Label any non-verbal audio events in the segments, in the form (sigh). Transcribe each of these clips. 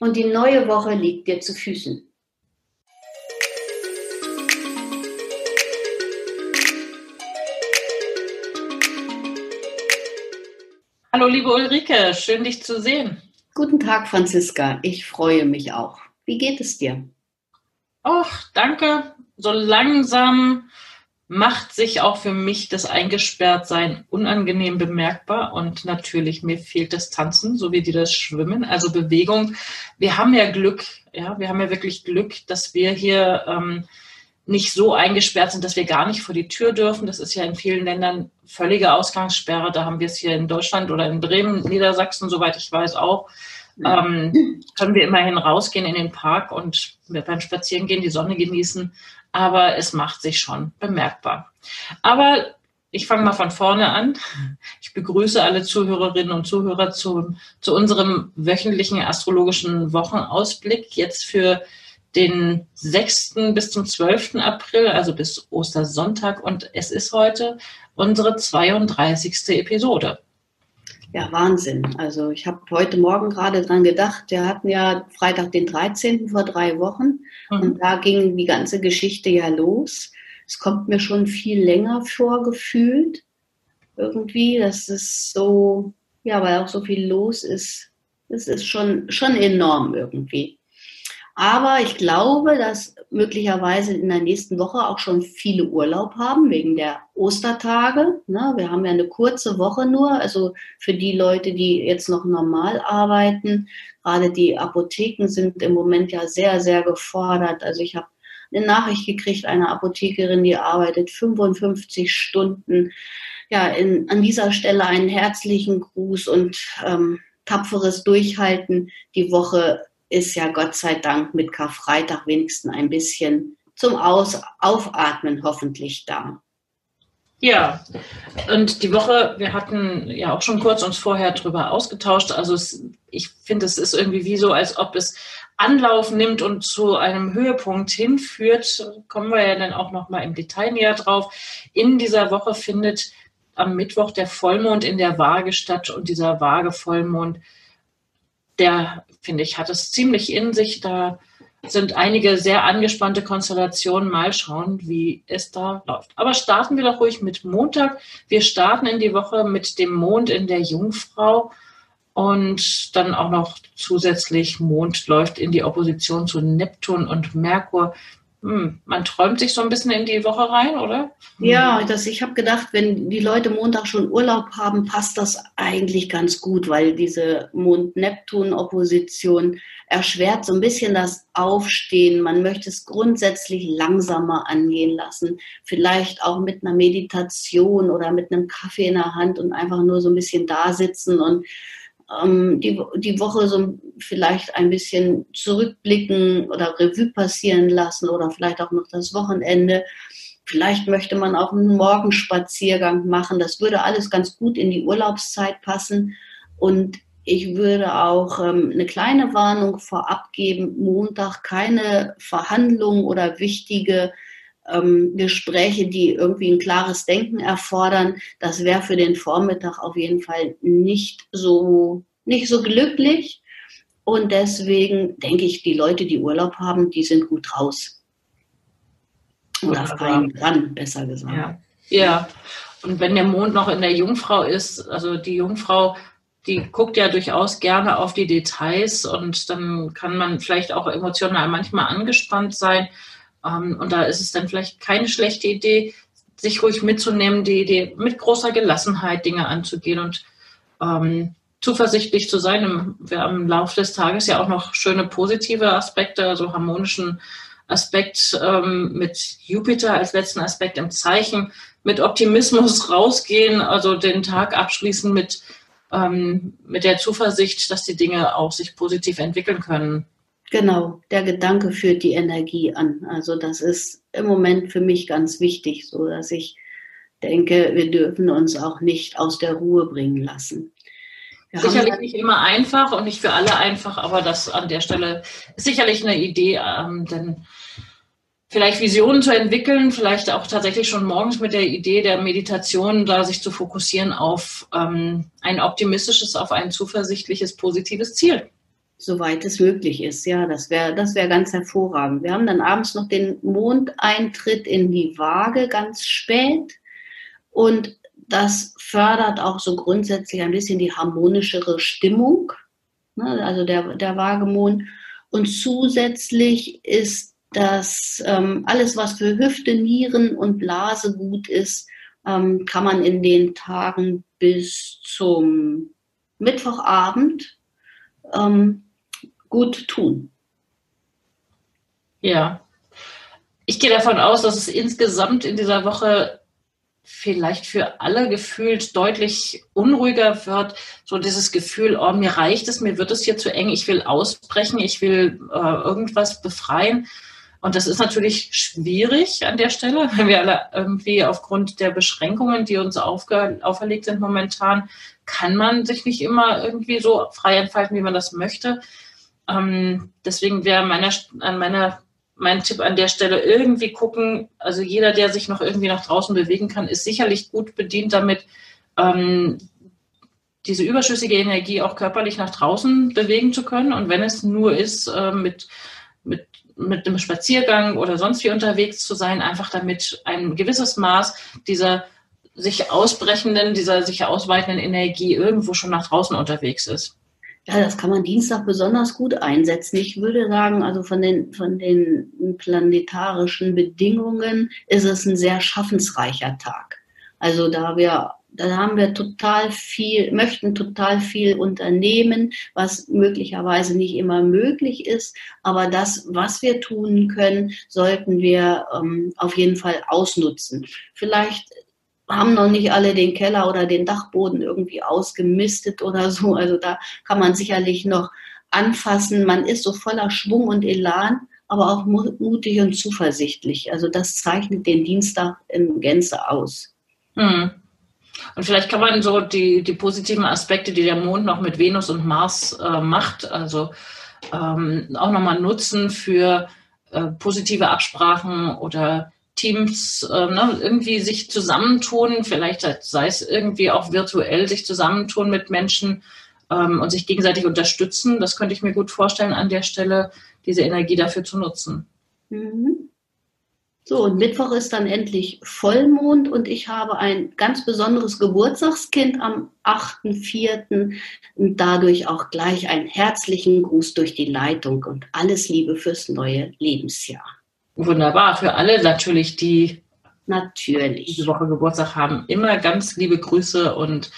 Und die neue Woche liegt dir zu Füßen. Hallo liebe Ulrike, schön dich zu sehen. Guten Tag, Franziska. Ich freue mich auch. Wie geht es dir? Ach, danke. So langsam macht sich auch für mich das Eingesperrtsein unangenehm bemerkbar und natürlich mir fehlt das Tanzen, so wie die das Schwimmen, also Bewegung. Wir haben ja Glück, ja, wir haben ja wirklich Glück, dass wir hier ähm, nicht so eingesperrt sind, dass wir gar nicht vor die Tür dürfen. Das ist ja in vielen Ländern völlige Ausgangssperre. Da haben wir es hier in Deutschland oder in Bremen, Niedersachsen, soweit ich weiß, auch. Ähm, können wir immerhin rausgehen in den Park und beim Spazierengehen die Sonne genießen aber es macht sich schon bemerkbar. Aber ich fange mal von vorne an. Ich begrüße alle Zuhörerinnen und Zuhörer zu, zu unserem wöchentlichen astrologischen Wochenausblick jetzt für den 6. bis zum 12. April, also bis Ostersonntag. Und es ist heute unsere 32. Episode. Ja, Wahnsinn. Also ich habe heute Morgen gerade dran gedacht, wir hatten ja Freitag den 13. vor drei Wochen mhm. und da ging die ganze Geschichte ja los. Es kommt mir schon viel länger vorgefühlt. Irgendwie, dass es so, ja, weil auch so viel los ist. Es ist schon, schon enorm irgendwie. Aber ich glaube, dass möglicherweise in der nächsten Woche auch schon viele Urlaub haben wegen der Ostertage. Ne? Wir haben ja eine kurze Woche nur. Also für die Leute, die jetzt noch normal arbeiten, gerade die Apotheken sind im Moment ja sehr, sehr gefordert. Also ich habe eine Nachricht gekriegt, eine Apothekerin, die arbeitet 55 Stunden. Ja, in, an dieser Stelle einen herzlichen Gruß und ähm, tapferes Durchhalten. Die Woche ist ja Gott sei Dank mit Karfreitag wenigstens ein bisschen zum Aus Aufatmen hoffentlich da. Ja, und die Woche, wir hatten ja auch schon kurz uns vorher drüber ausgetauscht. Also es, ich finde, es ist irgendwie wie so, als ob es Anlauf nimmt und zu einem Höhepunkt hinführt. Kommen wir ja dann auch noch mal im Detail näher drauf. In dieser Woche findet am Mittwoch der Vollmond in der Waage statt und dieser Waage-Vollmond der, finde ich, hat es ziemlich in sich. Da sind einige sehr angespannte Konstellationen. Mal schauen, wie es da läuft. Aber starten wir doch ruhig mit Montag. Wir starten in die Woche mit dem Mond in der Jungfrau. Und dann auch noch zusätzlich Mond läuft in die Opposition zu Neptun und Merkur hm, man träumt sich so ein bisschen in die Woche rein, oder? Ja, das, ich habe gedacht, wenn die Leute Montag schon Urlaub haben, passt das eigentlich ganz gut, weil diese Mond-Neptun-Opposition erschwert so ein bisschen das Aufstehen. Man möchte es grundsätzlich langsamer angehen lassen, vielleicht auch mit einer Meditation oder mit einem Kaffee in der Hand und einfach nur so ein bisschen da sitzen und ähm, die, die Woche so vielleicht ein bisschen zurückblicken oder Revue passieren lassen oder vielleicht auch noch das Wochenende. Vielleicht möchte man auch einen Morgenspaziergang machen. Das würde alles ganz gut in die Urlaubszeit passen. Und ich würde auch ähm, eine kleine Warnung vorab geben, Montag keine Verhandlungen oder wichtige ähm, Gespräche, die irgendwie ein klares Denken erfordern, das wäre für den Vormittag auf jeden Fall nicht so, nicht so glücklich. Und deswegen denke ich, die Leute, die Urlaub haben, die sind gut raus. Oder fein dran, besser gesagt. Ja. ja, und wenn der Mond noch in der Jungfrau ist, also die Jungfrau, die guckt ja durchaus gerne auf die Details und dann kann man vielleicht auch emotional manchmal angespannt sein. Ähm, und da ist es dann vielleicht keine schlechte Idee, sich ruhig mitzunehmen, die Idee mit großer Gelassenheit Dinge anzugehen und ähm, zuversichtlich zu sein. Wir haben im Laufe des Tages ja auch noch schöne positive Aspekte, also harmonischen Aspekt ähm, mit Jupiter als letzten Aspekt im Zeichen, mit Optimismus (laughs) rausgehen, also den Tag abschließen mit, ähm, mit der Zuversicht, dass die Dinge auch sich positiv entwickeln können. Genau, der Gedanke führt die Energie an. Also das ist im Moment für mich ganz wichtig, so dass ich denke, wir dürfen uns auch nicht aus der Ruhe bringen lassen. Wir sicherlich nicht immer einfach und nicht für alle einfach, aber das an der Stelle ist sicherlich eine Idee, ähm, denn vielleicht Visionen zu entwickeln, vielleicht auch tatsächlich schon morgens mit der Idee der Meditation, da sich zu fokussieren auf ähm, ein optimistisches, auf ein zuversichtliches, positives Ziel. Soweit es möglich ist, ja, das wäre das wäre ganz hervorragend. Wir haben dann abends noch den Mondeintritt in die Waage ganz spät und das fördert auch so grundsätzlich ein bisschen die harmonischere Stimmung, ne, also der, der Waagemond. Und zusätzlich ist das ähm, alles, was für Hüfte, Nieren und Blase gut ist, ähm, kann man in den Tagen bis zum Mittwochabend ähm, gut tun. Ja. Ich gehe davon aus, dass es insgesamt in dieser Woche vielleicht für alle gefühlt deutlich unruhiger wird. So dieses Gefühl, oh, mir reicht es, mir wird es hier zu eng, ich will ausbrechen, ich will äh, irgendwas befreien. Und das ist natürlich schwierig an der Stelle, (laughs) wenn wir alle irgendwie aufgrund der Beschränkungen, die uns auferlegt sind momentan, kann man sich nicht immer irgendwie so frei entfalten, wie man das möchte. Ähm, deswegen wäre meiner, an meiner mein Tipp an der Stelle irgendwie gucken, also jeder, der sich noch irgendwie nach draußen bewegen kann, ist sicherlich gut bedient damit, ähm, diese überschüssige Energie auch körperlich nach draußen bewegen zu können. Und wenn es nur ist, äh, mit, mit, mit einem Spaziergang oder sonst wie unterwegs zu sein, einfach damit ein gewisses Maß dieser sich ausbrechenden, dieser sich ausweitenden Energie irgendwo schon nach draußen unterwegs ist. Ja, das kann man Dienstag besonders gut einsetzen. Ich würde sagen, also von den, von den planetarischen Bedingungen ist es ein sehr schaffensreicher Tag. Also da wir, da haben wir total viel, möchten total viel unternehmen, was möglicherweise nicht immer möglich ist. Aber das, was wir tun können, sollten wir ähm, auf jeden Fall ausnutzen. Vielleicht haben noch nicht alle den Keller oder den Dachboden irgendwie ausgemistet oder so. Also da kann man sicherlich noch anfassen. Man ist so voller Schwung und Elan, aber auch mutig und zuversichtlich. Also das zeichnet den Dienstag in Gänze aus. Hm. Und vielleicht kann man so die, die positiven Aspekte, die der Mond noch mit Venus und Mars äh, macht, also ähm, auch nochmal nutzen für äh, positive Absprachen oder Teams äh, ne, irgendwie sich zusammentun, vielleicht sei es irgendwie auch virtuell sich zusammentun mit Menschen ähm, und sich gegenseitig unterstützen. Das könnte ich mir gut vorstellen, an der Stelle diese Energie dafür zu nutzen. Mhm. So, und Mittwoch ist dann endlich Vollmond und ich habe ein ganz besonderes Geburtstagskind am 8.4. und dadurch auch gleich einen herzlichen Gruß durch die Leitung und alles Liebe fürs neue Lebensjahr. Wunderbar. Für alle natürlich, die natürlich diese Woche Geburtstag haben, immer ganz liebe Grüße und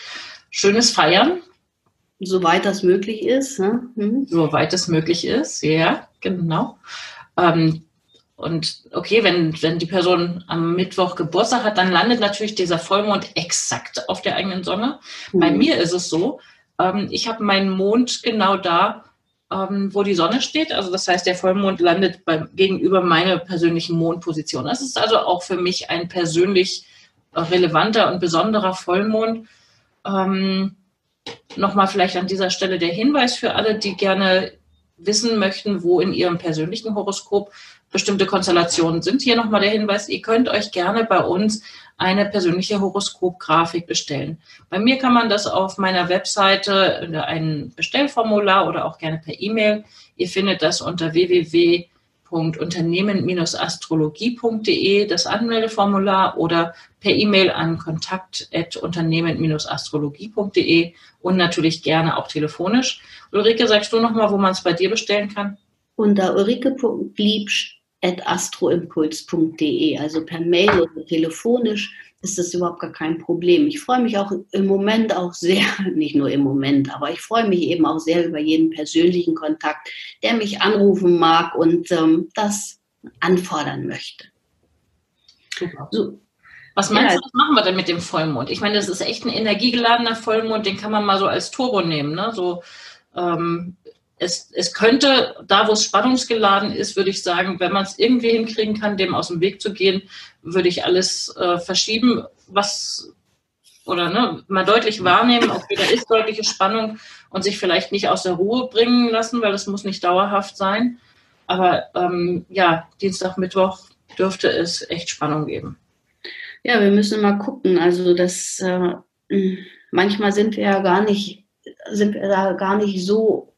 schönes Feiern. Soweit das möglich ist. Ne? Hm. Soweit es möglich ist, ja, genau. Ähm, und okay, wenn, wenn die Person am Mittwoch Geburtstag hat, dann landet natürlich dieser Vollmond exakt auf der eigenen Sonne. Mhm. Bei mir ist es so, ähm, ich habe meinen Mond genau da, ähm, wo die Sonne steht. Also das heißt, der Vollmond landet bei, gegenüber meiner persönlichen Mondposition. Das ist also auch für mich ein persönlich relevanter und besonderer Vollmond. Ähm, Nochmal vielleicht an dieser Stelle der Hinweis für alle, die gerne wissen möchten, wo in ihrem persönlichen Horoskop bestimmte Konstellationen sind. Hier nochmal der Hinweis, ihr könnt euch gerne bei uns eine persönliche Horoskopgrafik bestellen. Bei mir kann man das auf meiner Webseite in ein Bestellformular oder auch gerne per E-Mail. Ihr findet das unter www.unternehmen-astrologie.de, das Anmeldeformular oder per E-Mail an kontakt.unternehmen-astrologie.de und natürlich gerne auch telefonisch. Ulrike, sagst du nochmal, wo man es bei dir bestellen kann? Unter ulrike.liebsch astroimpuls.de, also per Mail oder telefonisch ist das überhaupt gar kein Problem. Ich freue mich auch im Moment auch sehr, (laughs) nicht nur im Moment, aber ich freue mich eben auch sehr über jeden persönlichen Kontakt, der mich anrufen mag und ähm, das anfordern möchte. Super. So. Was meinst ja. du, was machen wir denn mit dem Vollmond? Ich meine, das ist echt ein energiegeladener Vollmond, den kann man mal so als Turbo nehmen, ne? So ähm, es, es könnte, da wo es spannungsgeladen ist, würde ich sagen, wenn man es irgendwie hinkriegen kann, dem aus dem Weg zu gehen, würde ich alles äh, verschieben, was oder ne, mal deutlich wahrnehmen, okay, da ist deutliche Spannung und sich vielleicht nicht aus der Ruhe bringen lassen, weil das muss nicht dauerhaft sein. Aber ähm, ja, Dienstag, Mittwoch dürfte es echt Spannung geben. Ja, wir müssen mal gucken. Also das äh, manchmal sind wir ja gar nicht, sind wir da gar nicht so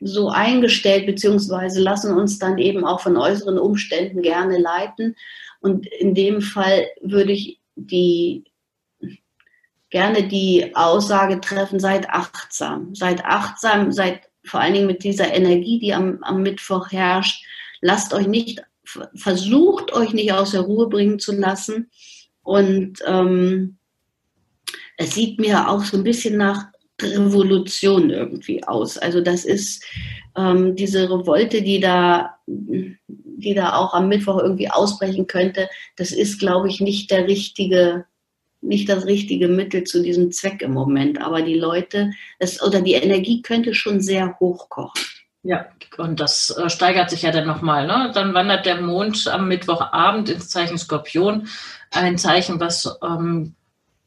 so eingestellt, beziehungsweise lassen uns dann eben auch von äußeren Umständen gerne leiten. Und in dem Fall würde ich die gerne die Aussage treffen, seid achtsam. Seid achtsam, seid vor allen Dingen mit dieser Energie, die am, am Mittwoch herrscht. Lasst euch nicht, versucht euch nicht aus der Ruhe bringen zu lassen. Und ähm, es sieht mir auch so ein bisschen nach Revolution irgendwie aus. Also das ist ähm, diese Revolte, die da, die da auch am Mittwoch irgendwie ausbrechen könnte. Das ist, glaube ich, nicht der richtige, nicht das richtige Mittel zu diesem Zweck im Moment. Aber die Leute, es, oder die Energie könnte schon sehr hochkochen. Ja, und das äh, steigert sich ja dann nochmal. Ne? Dann wandert der Mond am Mittwochabend ins Zeichen Skorpion. Ein Zeichen, was ähm,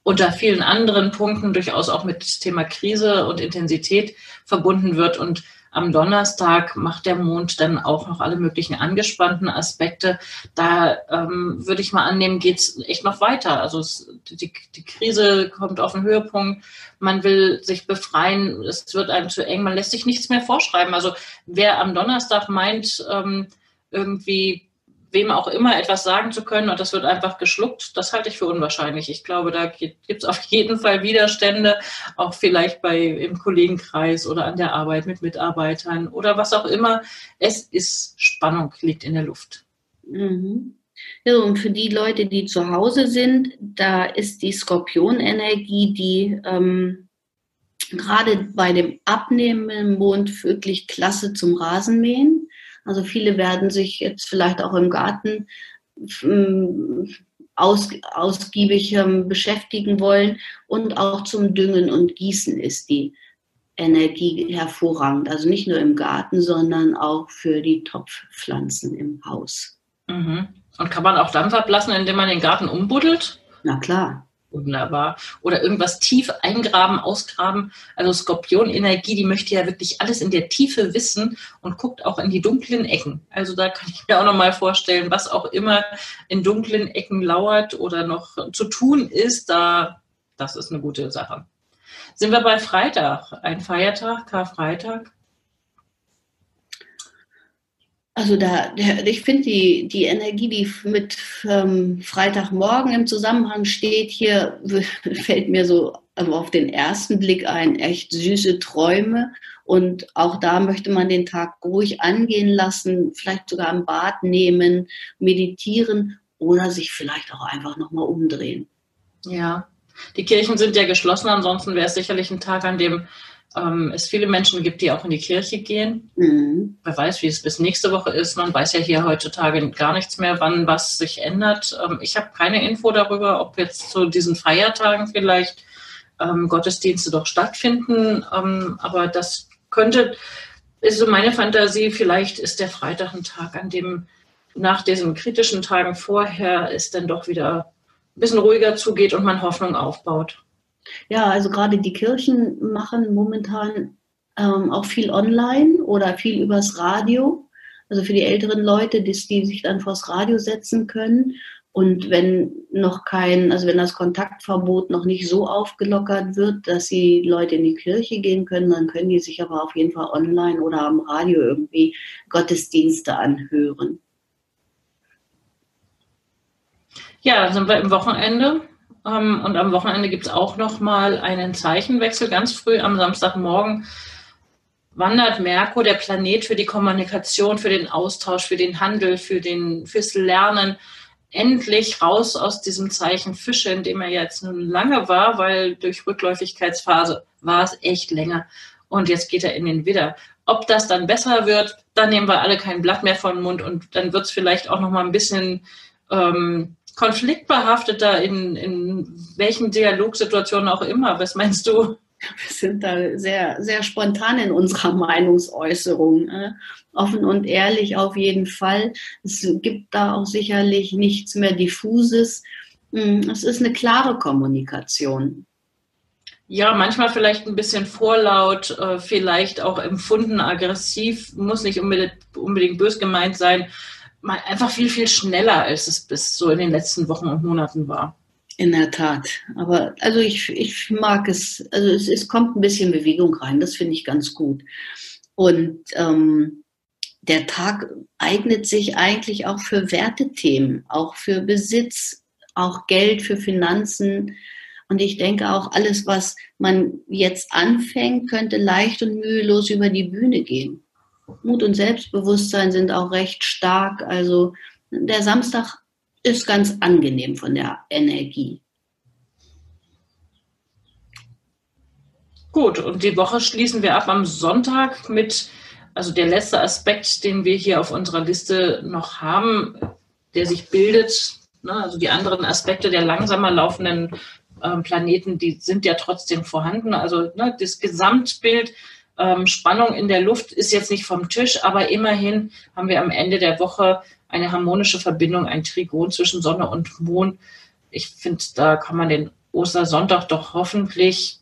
unter vielen anderen Punkten durchaus auch mit Thema Krise und Intensität verbunden wird. Und am Donnerstag macht der Mond dann auch noch alle möglichen angespannten Aspekte. Da ähm, würde ich mal annehmen, geht es echt noch weiter. Also es, die, die Krise kommt auf den Höhepunkt. Man will sich befreien. Es wird einem zu eng. Man lässt sich nichts mehr vorschreiben. Also wer am Donnerstag meint, ähm, irgendwie wem auch immer etwas sagen zu können und das wird einfach geschluckt, das halte ich für unwahrscheinlich. Ich glaube, da gibt es auf jeden Fall Widerstände, auch vielleicht bei im Kollegenkreis oder an der Arbeit mit Mitarbeitern oder was auch immer. Es ist Spannung, liegt in der Luft. Mhm. Ja, und für die Leute, die zu Hause sind, da ist die Skorpionenergie, die ähm, gerade bei dem abnehmenden Mond wirklich klasse zum Rasenmähen also viele werden sich jetzt vielleicht auch im Garten ähm, aus, ausgiebig ähm, beschäftigen wollen und auch zum Düngen und Gießen ist die Energie hervorragend. Also nicht nur im Garten, sondern auch für die Topfpflanzen im Haus. Mhm. Und kann man auch Dampf ablassen, indem man den Garten umbuddelt? Na klar. Wunderbar. Oder irgendwas tief eingraben, ausgraben. Also Skorpionenergie, die möchte ja wirklich alles in der Tiefe wissen und guckt auch in die dunklen Ecken. Also da kann ich mir auch nochmal vorstellen, was auch immer in dunklen Ecken lauert oder noch zu tun ist, da, das ist eine gute Sache. Sind wir bei Freitag, ein Feiertag, Karfreitag? Also da, ich finde die, die Energie, die mit ähm, Freitagmorgen im Zusammenhang steht, hier (laughs) fällt mir so auf den ersten Blick ein, echt süße Träume. Und auch da möchte man den Tag ruhig angehen lassen, vielleicht sogar im Bad nehmen, meditieren oder sich vielleicht auch einfach nochmal umdrehen. Ja, die Kirchen sind ja geschlossen, ansonsten wäre es sicherlich ein Tag, an dem ähm, es viele Menschen gibt, die auch in die Kirche gehen. Mhm. Wer weiß, wie es bis nächste Woche ist. Man weiß ja hier heutzutage gar nichts mehr, wann was sich ändert. Ähm, ich habe keine Info darüber, ob jetzt zu diesen Feiertagen vielleicht ähm, Gottesdienste doch stattfinden. Ähm, aber das könnte, ist so meine Fantasie, vielleicht ist der Freitag ein Tag, an dem nach diesen kritischen Tagen vorher es dann doch wieder ein bisschen ruhiger zugeht und man Hoffnung aufbaut. Ja, also gerade die Kirchen machen momentan ähm, auch viel online oder viel übers Radio. Also für die älteren Leute, die, die sich dann vors Radio setzen können. Und wenn noch kein, also wenn das Kontaktverbot noch nicht so aufgelockert wird, dass die Leute in die Kirche gehen können, dann können die sich aber auf jeden Fall online oder am Radio irgendwie Gottesdienste anhören. Ja, sind wir im Wochenende. Ähm, und am Wochenende gibt es auch nochmal einen Zeichenwechsel. Ganz früh am Samstagmorgen wandert Merkur, der Planet für die Kommunikation, für den Austausch, für den Handel, für den, fürs Lernen, endlich raus aus diesem Zeichen Fische, in dem er jetzt nun lange war, weil durch Rückläufigkeitsphase war es echt länger. Und jetzt geht er in den Widder. Ob das dann besser wird, dann nehmen wir alle kein Blatt mehr von den Mund und dann wird es vielleicht auch noch mal ein bisschen ähm, konfliktbehafteter in, in welchen Dialogsituationen auch immer. Was meinst du? Wir sind da sehr, sehr spontan in unserer Meinungsäußerung. Ne? Offen und ehrlich auf jeden Fall. Es gibt da auch sicherlich nichts mehr Diffuses. Hm, es ist eine klare Kommunikation. Ja, manchmal vielleicht ein bisschen vorlaut, äh, vielleicht auch empfunden aggressiv, muss nicht unbedingt, unbedingt bös gemeint sein. Einfach viel, viel schneller, als es bis so in den letzten Wochen und Monaten war. In der Tat. Aber also ich, ich mag es, also es, es kommt ein bisschen Bewegung rein, das finde ich ganz gut. Und ähm, der Tag eignet sich eigentlich auch für Wertethemen, auch für Besitz, auch Geld, für Finanzen. Und ich denke auch, alles, was man jetzt anfängt, könnte leicht und mühelos über die Bühne gehen. Mut und Selbstbewusstsein sind auch recht stark. Also der Samstag ist ganz angenehm von der Energie. Gut, und die Woche schließen wir ab am Sonntag mit, also der letzte Aspekt, den wir hier auf unserer Liste noch haben, der sich bildet, ne, also die anderen Aspekte der langsamer laufenden ähm, Planeten, die sind ja trotzdem vorhanden. Also ne, das Gesamtbild, ähm, Spannung in der Luft ist jetzt nicht vom Tisch, aber immerhin haben wir am Ende der Woche eine harmonische Verbindung, ein Trigon zwischen Sonne und Mond. Ich finde, da kann man den Ostersonntag doch hoffentlich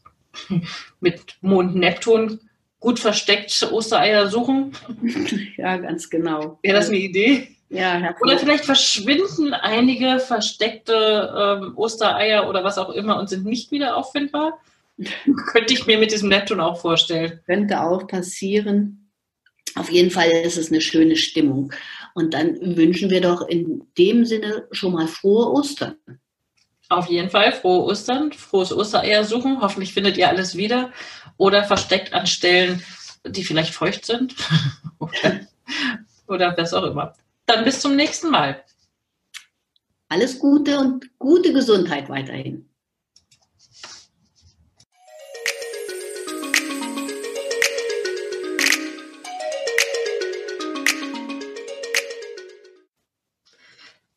(laughs) mit Mond Neptun gut versteckt Ostereier suchen. (laughs) Ja, ganz genau. Wäre das eine Idee? Ja, Oder vielleicht verschwinden einige versteckte ähm, Ostereier oder was auch immer und sind nicht wieder auffindbar. (laughs) Könnte ich mir mit diesem Neptun auch vorstellen. Könnte auch passieren. Auf jeden Fall ist es eine schöne Stimmung. Und dann wünschen wir doch in dem Sinne schon mal frohe Ostern. Auf jeden Fall frohe Ostern, frohes Ostereier suchen. Hoffentlich findet ihr alles wieder. Oder versteckt an Stellen, die vielleicht feucht sind. (laughs) oder, oder was auch immer. Dann bis zum nächsten Mal. Alles Gute und gute Gesundheit weiterhin.